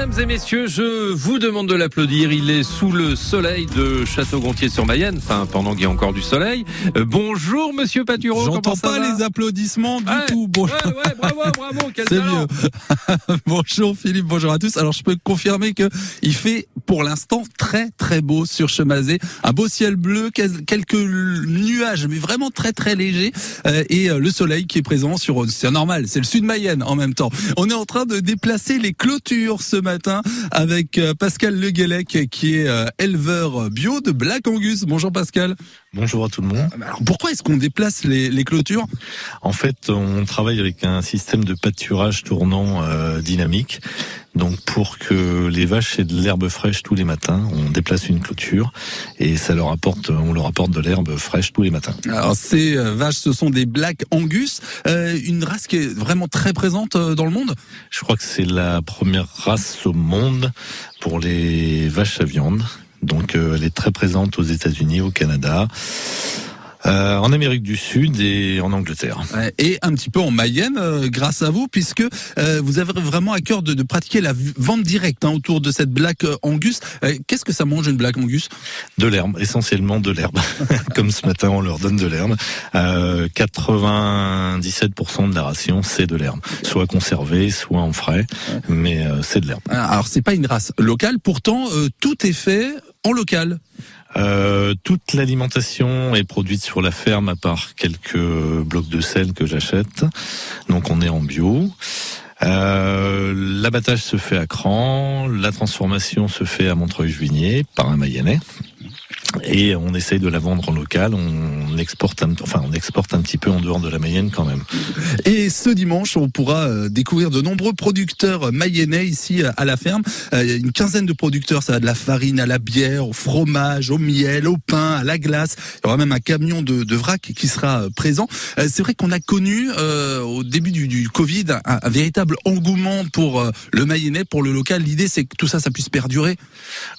Mesdames et messieurs, je vous demande de l'applaudir. Il est sous le soleil de Château-Gontier-sur-Mayenne, enfin pendant qu'il y a encore du soleil. Euh, bonjour Monsieur Patureau. J'entends pas les applaudissements du Ouais, tout. Bon- Ouais, ouais, bravo, bravo, quel C'est mieux. bonjour Philippe, bonjour à tous. Alors je peux confirmer que il fait pour l'instant très très beau sur Chemazé. Un beau ciel bleu, quel- quelques nuages mais vraiment très très légers euh, et euh, le soleil qui est présent sur c'est normal, c'est le sud Mayenne en même temps. On est en train de déplacer les clôtures ce matin avec euh, Pascal Le Guélec qui est euh, éleveur bio de Black Angus. Bonjour Pascal. Bonjour à tout le monde. Alors pourquoi est-ce qu'on déplace les, les clôtures? En fait, on travaille avec un système de pâturage tournant euh, dynamique. Donc pour que les vaches aient de l'herbe fraîche tous les matins, on déplace une clôture et ça leur apporte, on leur apporte de l'herbe fraîche tous les matins. Alors ces vaches, ce sont des Black Angus, euh, une race qui est vraiment très présente dans le monde? Je crois que c'est la première race au monde pour les vaches à viande. Donc euh, elle est très présente aux États-Unis, au Canada, euh, en Amérique du Sud et en Angleterre. Et un petit peu en Mayenne, euh, grâce à vous, puisque euh, vous avez vraiment à cœur de, de pratiquer la vente directe hein, autour de cette Black euh, Angus. Euh, Qu'est-ce que ça mange une Black Angus? De l'herbe, essentiellement de l'herbe. Comme ce matin, on leur donne de l'herbe. Euh, 97% de la ration, c'est de l'herbe. Soit conservée, soit en frais, mais euh, c'est de l'herbe. Ah, Alors c'est pas une race locale, pourtant euh, tout est fait en local. Euh, toute l'alimentation est produite sur la ferme, à part quelques blocs de sel que j'achète. Donc on est en bio. Euh, L'abattage se fait à Cran, la transformation se fait à Montreuil-Juigné par un Mayennais. Et on essaye de la vendre en local. Exporte, un, enfin, on exporte un petit peu en dehors de la Mayenne quand même. Et ce dimanche, on pourra euh, découvrir de nombreux producteurs mayennais ici euh, à la ferme. Euh, Il y a une quinzaine de producteurs, ça va de la farine à la bière, au fromage, au miel, au pain, à la glace. Il y aura même un camion de, de vrac qui sera présent. C'est vrai qu'on a connu euh, au début du, du Covid un, un véritable engouement pour euh, le mayennais, pour le local. L'idée, c'est que tout ça, ça puisse perdurer.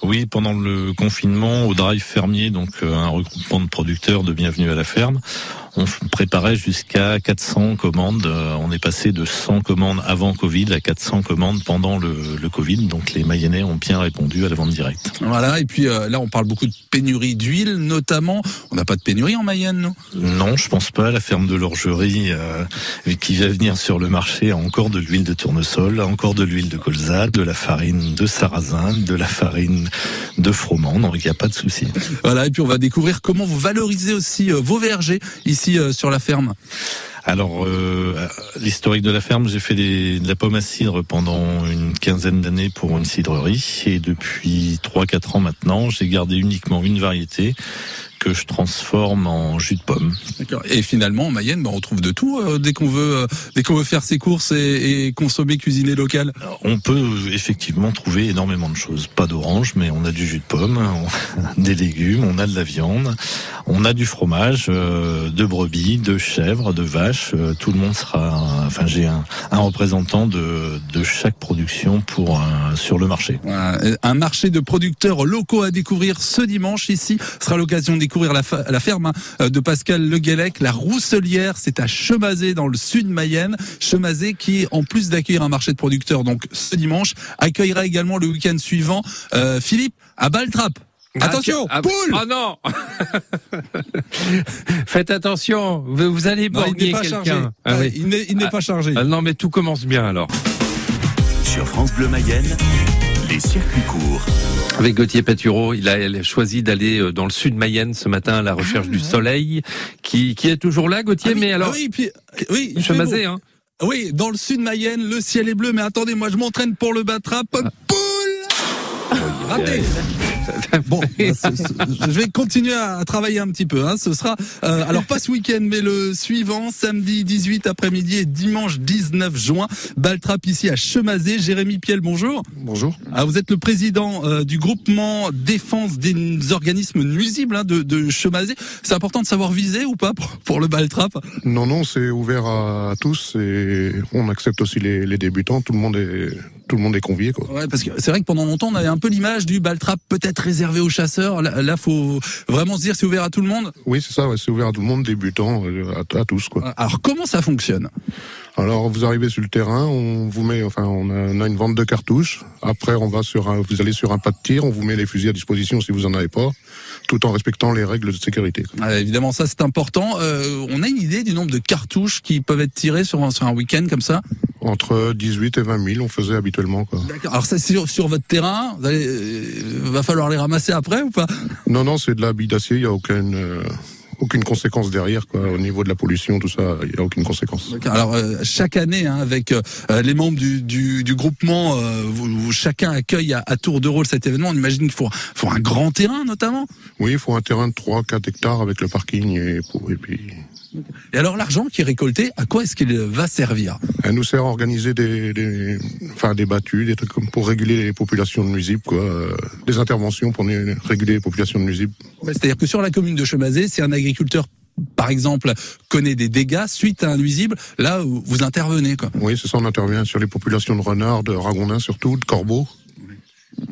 Oui, pendant le confinement, au drive fermier, donc euh, un regroupement de producteurs de Bienvenue à la ferme, on préparait jusqu'à 400 commandes. Euh, On est passé de 100 commandes avant Covid à 400 commandes pendant le, le Covid. Donc les Mayennais ont bien répondu à la vente directe. Voilà. Et puis euh, là, on parle beaucoup de pénurie d'huile, notamment. On n'a pas de pénurie en Mayenne, non? Non, je pense pas. La ferme de l'Orgerie, euh, qui va venir sur le marché, a encore de l'huile de tournesol, a encore de l'huile de colza, de la farine de sarrasin, de la farine de froment. Donc il n'y a pas de souci. Voilà, et puis on va découvrir comment vous valorisez aussi vos vergers ici euh, sur la ferme. Alors, euh, l'historique de la ferme, j'ai fait de la pomme à cidre pendant une quinzaine d'années pour une cidrerie. Et depuis 3-4 ans maintenant, j'ai gardé uniquement une variété que je transforme en jus de pomme. Et finalement, en Mayenne, ben, on trouve de tout euh, dès qu'on veut, euh, dès qu'on veut faire ses courses et, et consommer, cuisiner local. On peut effectivement trouver énormément de choses. Pas d'orange, mais on a du jus de pomme, on- des légumes, on a de la viande, on a du fromage, euh, de brebis, de chèvres, de vaches. euh, tout le monde sera. Enfin, j'ai un, un représentant de, de chaque production pour sur le marché. Euh, un marché de producteurs locaux à découvrir ce dimanche ici. Sera l'occasion de découvrir la, fa- la ferme hein, de Pascal Le Guélec, la Rousselière. C'est à Chemazé dans le sud Mayenne. Chemazé qui, en plus d'accueillir un marché de producteurs, donc ce dimanche, accueillera également le week-end suivant euh, Philippe à Baltrap. Attention, Ah, poule Ah non Faites attention, vous, vous allez Non, il n'est borgner pas chargé. quelqu'un. Ah Euh, oui. Il n'est il n'est Ah. pas chargé. Ah non, mais tout commence bien alors. Sur France Bleu Mayenne, les circuits courts. Avec Gauthier Patureau, il a, il a choisi d'aller euh, dans le sud Mayenne ce matin à la recherche du soleil, qui, qui est toujours là, Gauthier, Ah mais alors, ah oui, puis, oui, il fait hein. Oui, dans le sud Mayenne, le ciel est bleu, mais attendez, moi je m'entraîne pour le Batrap. Poule Raté Bon, bah, je vais continuer à travailler un petit peu. Hein. Ce sera euh, alors pas ce week-end, mais le suivant, samedi 18 après-midi et dimanche 19 juin. Baltrap ici à Chemazé. Jérémy Piel, bonjour. Bonjour. Ah, vous êtes le président euh, du groupement défense des organismes nuisibles hein, de, de Chemazé. C'est important de savoir viser ou pas pour, pour le Baltrap? Non, non, c'est ouvert à, à tous et on accepte aussi les, les débutants. Tout le monde est, tout le monde est convié, quoi. Ouais, parce que c'est vrai que pendant longtemps on avait un peu l'image du Baltrap peut-être réservé aux chasseurs. Là, là, faut vraiment se dire c'est ouvert à tout le monde? Oui, c'est ça, ouais, c'est ouvert à tout le monde, débutants, euh, à, à tous, quoi. Alors comment ça fonctionne? Alors, vous arrivez sur le terrain, on vous met, enfin, on a, on a une vente de cartouches. Après, on va sur un, vous allez sur un pas de tir, on vous met les fusils à disposition si vous en avez pas, tout en respectant les règles de sécurité. Ah, Évidemment, ça c'est important. Euh, on a une idée du nombre de cartouches qui peuvent être tirées sur un, sur un week-end comme ça? Entre 18 et 20 000, on faisait habituellement, quoi. Alors ça c'est sur, sur votre terrain, vous allez, euh, va falloir les ramasser après ou pas? Non, non, c'est de la bille d'acier, il y a aucune, euh, aucune conséquence derrière, quoi. Au niveau de la pollution, tout ça, il y a aucune conséquence. Alors euh, chaque année, hein, avec euh, les membres du, du, du groupement, euh, vous, vous- chacun accueille à, à tour de rôle cet événement. On imagine qu'il faut, faut un grand terrain notamment? Oui, il faut un terrain de 3-4 hectares avec le parking et puis Et alors l'argent qui est récolté, à quoi est-ce qu'il va servir? Elle nous sert à organiser des, des, enfin, des battues, des trucs comme pour réguler les populations de nuisibles, quoi. euh, des interventions pour réguler les populations de nuisibles. C'est-à-dire que sur la commune de Chemazé, si un agriculteur, par exemple, connaît des dégâts suite à un nuisible, là vous vous intervenez quoi. Oui, c'est ça, on intervient sur les populations de renards, de ragondins surtout, de corbeaux.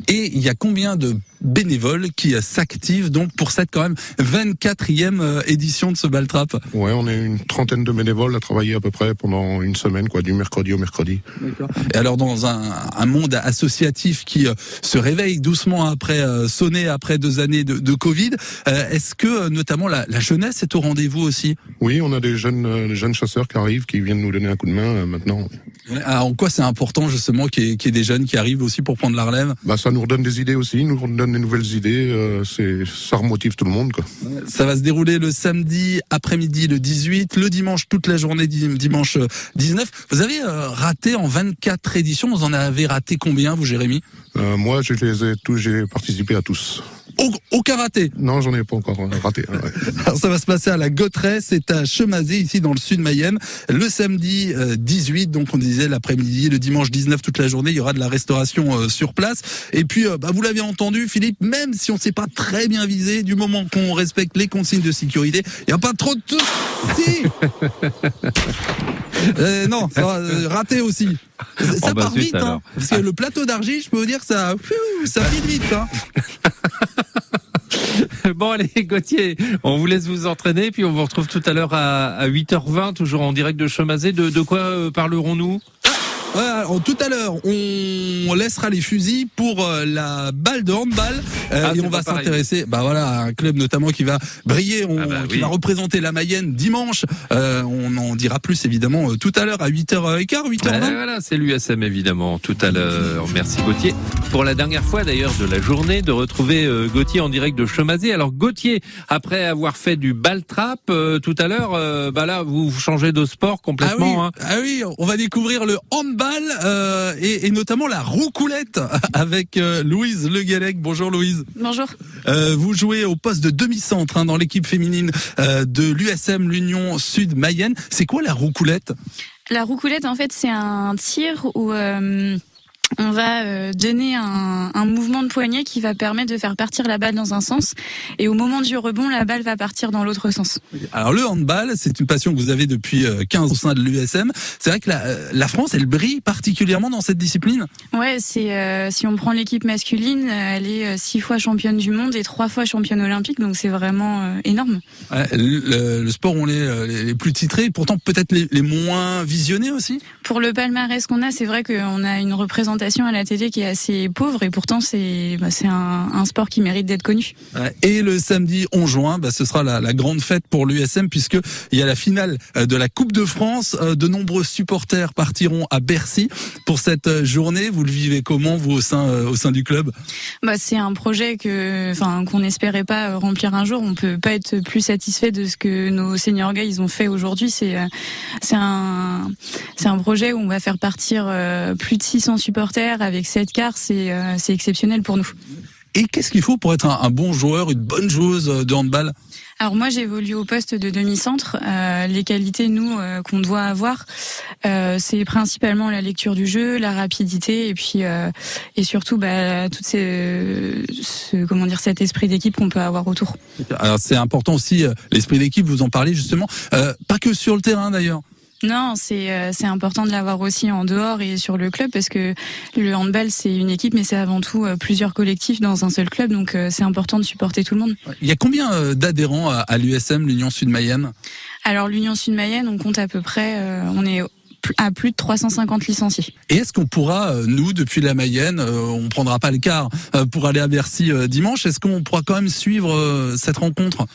Et il y a combien de bénévoles qui s'activent donc pour cette quand même 24e euh, édition de ce Baltrap Ouais, on est une trentaine de bénévoles à travailler à peu près pendant une semaine, quoi, du mercredi au mercredi. Et alors dans un, un monde associatif qui euh, se réveille doucement après euh, sonner après deux années de, de Covid, est-ce que notamment la, la jeunesse est au rendez-vous aussi? Oui, on a des jeunes, des jeunes chasseurs qui arrivent, qui viennent nous donner un coup de main maintenant. Alors, En quoi c'est important justement qu'il y, ait- qu'il y ait des jeunes qui arrivent aussi pour prendre la relève? Bah, ça nous redonne des idées aussi, nous redonne des nouvelles idées. euh, c'est, ça remotive tout le monde, quoi. Ça va se dérouler le samedi après-midi le 18, le dimanche toute la journée dim- dimanche euh, 19. Vous avez euh, raté en 24 éditions, vous en avez raté combien vous Jérémy? Euh, moi, je les ai tous, j'ai participé à tous. Au- Aucun raté. Non, j'en ai pas encore euh, raté. ouais. Alors ça va se passer à la Gautresse, c'est à Chemazé, ici dans le sud de Mayenne, le samedi euh, 18, donc on disait l'après-midi, le dimanche 19 toute la journée, il y aura de la restauration euh, sur place. Et puis, euh, bah, vous l'avez entendu, Philippe, même si on ne s'est pas très bien visé, du moment qu'on respecte les consignes de sécurité, il n'y a pas trop de tout. Si Euh, non, ça va, euh, raté aussi. Ça Oh, bah, part vite, hein, parce que le plateau d'argile, je peux vous dire que ça, ça file vite. Hein. Bon allez Gauthier, on vous laisse vous entraîner puis on vous retrouve tout à l'heure à, à 8h20 toujours en direct de Chemazé. De, de quoi euh, parlerons-nous? Ouais, alors, tout à l'heure, on laissera les fusils pour euh, la balle de handball euh, Ah, et on va s'intéresser, bah voilà, à un club notamment qui va briller, on- Ah bah qui oui. va représenter la Mayenne dimanche. Euh, on en dira plus évidemment euh, tout à l'heure à 8h15, 8h20. Ouais, Voilà, c'est l'USM évidemment tout à l'heure. Merci Gauthier. Pour la dernière fois d'ailleurs de la journée, de retrouver euh, Gauthier en direct de Chemazé. Alors Gauthier, après avoir fait du ball trap euh, tout à l'heure, euh, bah là vous changez de sport Ah oui, complètement. hein. ah oui, on va découvrir le handball euh, et, et notamment la roucoulette avec euh, Louise Le Guellec. Bonjour Louise. Bonjour. Euh, vous jouez au poste de demi-centre hein, dans l'équipe féminine de l'USM l'Union Sud Mayenne. C'est quoi la roucoulette? La roucoulette, en fait, c'est un tir où on va euh, donner un, un mouvement de poignet qui va permettre de faire partir la balle dans un sens. Et au moment du rebond, la balle va partir dans l'autre sens. Alors le handball, c'est une passion que vous avez depuis euh, 15 au sein de l'USM. C'est vrai que la, euh, la France, elle brille particulièrement dans cette discipline. Ouais, c'est euh, si on prend l'équipe masculine, euh, elle est euh, six fois championne du monde et trois fois championne olympique, donc c'est vraiment euh, énorme. Ouais, le, le sport on est euh, les, les plus titrés, pourtant peut-être les, les moins visionnés aussi. Pour le palmarès qu'on a, c'est vrai qu'on a une représentation à la télé qui est assez pauvre et pourtant c'est bah, un, un sport qui mérite d'être connu. Et le samedi 11 juin, bah, ce sera la, la grande fête pour l'USM puisque il y a la finale euh, de la Coupe de France. Euh, De nombreux supporters partiront à Bercy pour cette euh, journée. Vous le vivez comment vous au sein au sein du club? Bah, c'est un projet que, enfin, qu'on n'espérait pas remplir un jour. On peut pas être plus satisfait de ce que nos seniors gars ils ont fait aujourd'hui. C'est, c'est un, c'est un projet où on va faire partir plus de 600 supporters avec 7 cars. C'est, euh, c'est exceptionnel pour nous. Et qu'est-ce qu'il faut pour être un, un bon joueur, une bonne joueuse de handball? Alors moi j'évolue au poste de demi-centre. Euh, les qualités nous euh, qu'on doit avoir, euh, c'est principalement la lecture du jeu, la rapidité et puis et surtout bah, tout ces, ce, comment dire cet esprit d'équipe qu'on peut avoir autour. Alors c'est important aussi l'esprit d'équipe. Vous en parlez justement, pas que sur le terrain d'ailleurs. Non, c'est euh, c'est important de l'avoir aussi en dehors et sur le club parce que le handball c'est une équipe mais c'est avant tout euh, plusieurs collectifs dans un seul club donc euh, c'est important de supporter tout le monde. Il y a combien euh, d'adhérents à, à l'USM, l'Union Sud-Mayenne? Alors l'Union Sud-Mayenne, on compte à peu près euh, on est à plus de 350 licenciés. Et est-ce qu'on pourra, euh, nous, depuis la Mayenne, euh, on prendra pas le quart euh, pour aller à Bercy dimanche, est-ce qu'on pourra quand même suivre cette rencontre?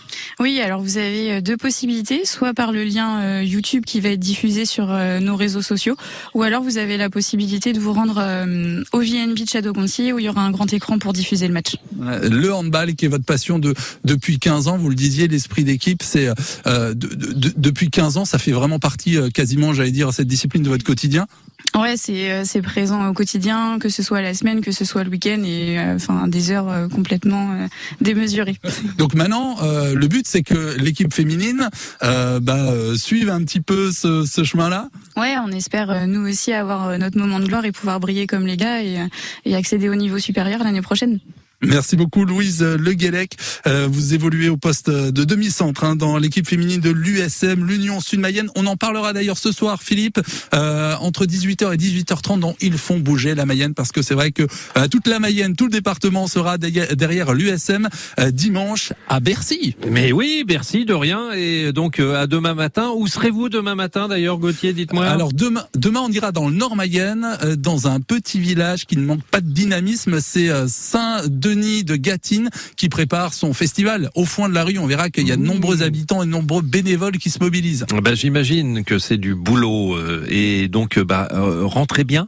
Oui, alors vous avez deux possibilités, soit par le lien YouTube qui va être diffusé sur nos réseaux sociaux, ou alors vous avez la possibilité de vous rendre au VNB de Château-Gontier où il y aura un grand écran pour diffuser le match. Le handball qui est votre passion de depuis 15 ans, vous le disiez, l'esprit d'équipe, c'est euh, de- de- de- depuis 15 ans, ça fait vraiment partie quasiment, j'allais dire, cette discipline de votre quotidien. Ouais, c'est euh, c'est présent au quotidien, que ce soit la semaine, que ce soit le week-end, et euh, enfin des heures euh, complètement euh, démesurées. Donc maintenant, le but c'est que l'équipe féminine bah, suive un petit peu ce, ce chemin-là. Ouais, on espère nous aussi avoir notre moment de gloire et pouvoir briller comme les gars et, et accéder au niveau supérieur l'année prochaine. Merci beaucoup Louise Le Guélec. Euh, vous évoluez au poste de demi-centre hein, dans l'équipe féminine de l'USM, l'Union Sud-Mayenne. On en parlera d'ailleurs ce soir, Philippe, euh, entre 18h et 18h30 dont ils font bouger la Mayenne parce que c'est vrai que euh, toute la Mayenne, tout le département sera derrière l'USM euh, dimanche à Bercy. Mais oui, Bercy, de rien. Et donc euh, à demain matin. Où serez-vous demain matin d'ailleurs, Gauthier Dites-moi? Alors demain, demain on ira dans le Nord Mayenne, euh, dans un petit village qui ne manque pas de dynamisme. C'est euh, Saint-Denis de Gâtine qui prépare son festival. Au fond de la rue, on verra qu'il y a de nombreux habitants et de nombreux bénévoles qui se mobilisent. Bah, j'imagine que c'est du boulot euh, et donc euh, bah euh, rentrez bien